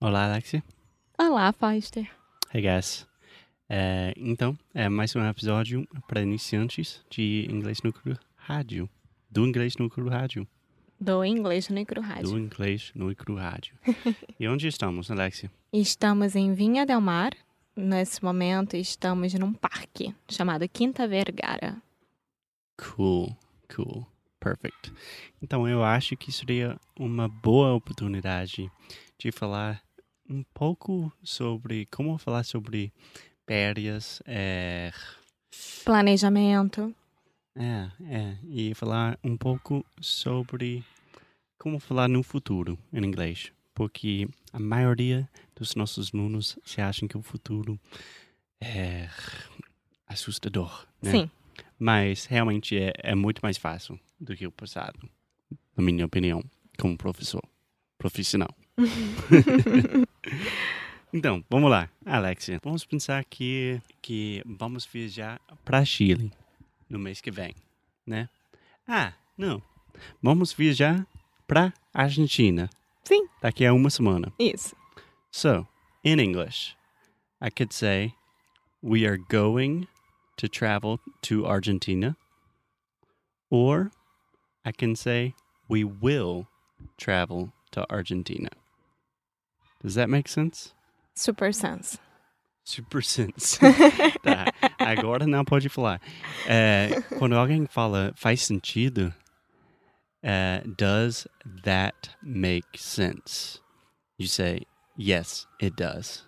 Olá, Alexia. Olá, Foster. Hey, guys. É, então, é mais um episódio para iniciantes de inglês cru rádio. Do inglês cru rádio. Do inglês Icru Rádio. Do inglês cru rádio. e onde estamos, Alexia? Estamos em Vinha Del Mar. Nesse momento, estamos num parque chamado Quinta Vergara. Cool, cool, perfect. Então, eu acho que seria uma boa oportunidade de falar um pouco sobre como falar sobre férias, é, Planejamento. É, é. E falar um pouco sobre como falar no futuro em inglês. Porque a maioria dos nossos alunos se acham que o futuro é assustador, né? Sim. Mas realmente é, é muito mais fácil do que o passado, na minha opinião, como professor profissional. então, vamos lá, Alexia. Vamos pensar que, que vamos viajar para Chile no mês que vem, né? Ah, não. Vamos viajar para Argentina Sim, daqui a uma semana. isso. So, in English, I could say we are going to travel to Argentina, or I can say we will travel to Argentina. Does that make sense? Super sense. Super sense. tá. Agora não pode falar. É, quando alguém fala faz sentido, é, does that make sense? You say yes, it does.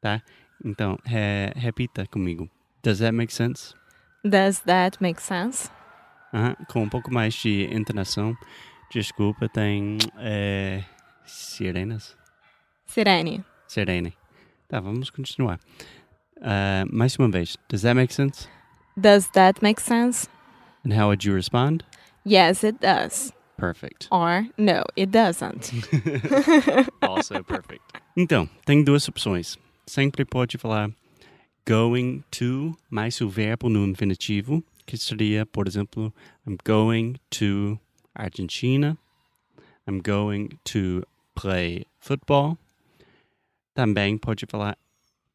Tá? Então, re- repita comigo. Does that make sense? Does that make sense? Com um pouco mais de entonação. Desculpa, tem é, sirenas? Sirene. Sirene. Tá, vamos continuar. Ah, mais uma vez. Does that make sense? Does that make sense? And how would you respond? Yes, it does. Perfect. Or no, it doesn't. Also perfect. Então, tem duas opções. Sempre pode falar going to mais o verbo no infinitivo, que seria, por exemplo, I'm going to Argentina. I'm going to play football. Também pode falar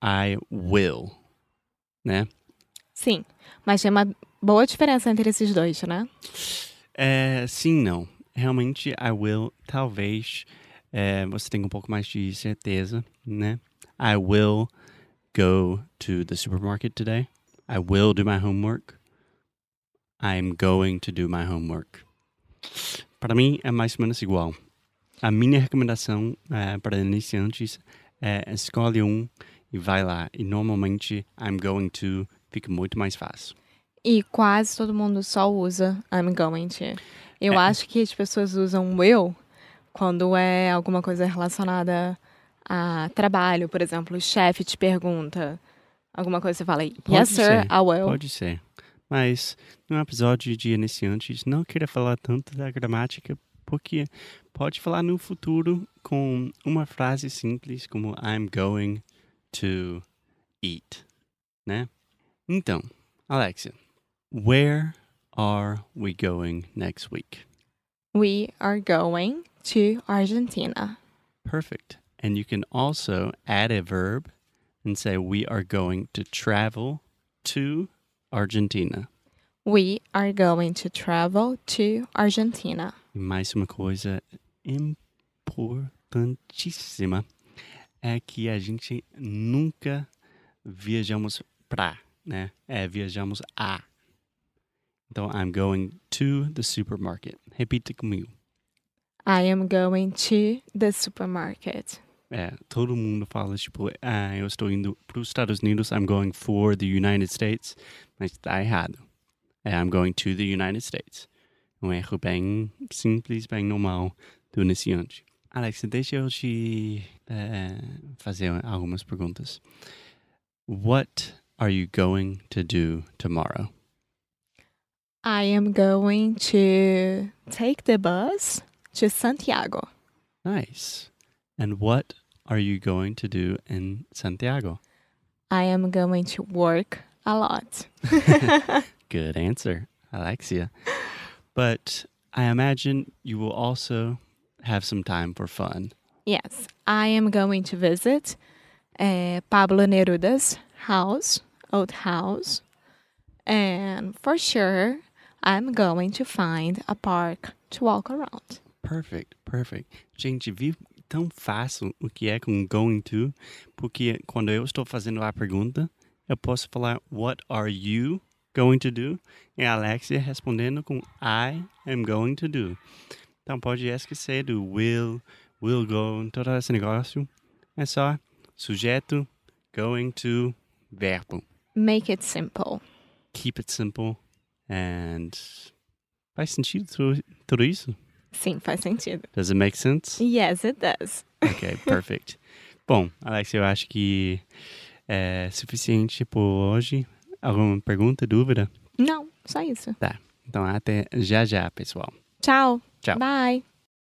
I will, né? Sim, mas tem uma boa diferença entre esses dois, né? É, sim, não. Realmente, I will, talvez é, você tenha um pouco mais de certeza, né? I will go to the supermarket today. I will do my homework. I'm going to do my homework. Para mim, é mais ou menos igual. A minha recomendação é, para iniciantes é escolhe um e vai lá. E normalmente, I'm going to fica muito mais fácil. E quase todo mundo só usa I'm going to. Eu É. acho que as pessoas usam will quando é alguma coisa relacionada a trabalho, por exemplo, o chefe te pergunta alguma coisa, você fala yes sir, ser, I will. Pode ser. Mas num episódio de iniciantes, não queira falar tanto da gramática, porque pode falar no futuro com uma frase simples como I'm going to eat, né? Então, Alexia, where are we going next week? We are going to Argentina. Perfect. And you can also add a verb and say we are going to travel to Argentina. We are going to travel to Argentina. E mais uma coisa importantíssima é que a gente nunca viajamos pra, né? É, viajamos a. Então, I'm going to the supermarket. Repita comigo. I am going to the supermarket. É, todo mundo fala, tipo, ah, eu estou indo para os Estados Unidos, I'm going for the United States, mas tá errado. É, I'm going to the United States. Um erro bem simples, bem normal do iniciante. Alex, deixa eu te eh, fazer algumas perguntas. What are you going to do tomorrow? I am going to take the bus to Santiago. Nice. And what are you going to do in Santiago? I am going to work a lot. Good answer, Alexia. But I imagine you will also have some time for fun, Yes, I am going to visit uh, Pablo Neruda's house, old house. And for sure, I'm going to find a park to walk around. Perfect, perfect. Gente, viu tão fácil o que é com going to, porque quando eu estou fazendo a pergunta, eu posso falar What are you going to do? E a Alexia respondendo com I am going to do. Então pode esquecer do will, will go, todo esse negócio. É só sujeito, going to, verbo. Make it simple. Keep it simple. And faz sentido tudo, tudo isso? Sim, faz sentido. Does it make sense? Yes, it does. Ok, perfect. Bom, Alex, eu acho que é suficiente por hoje. Alguma pergunta, dúvida? Não, só isso. Tá. Então até já já, pessoal. Tchau. Tchau. Bye.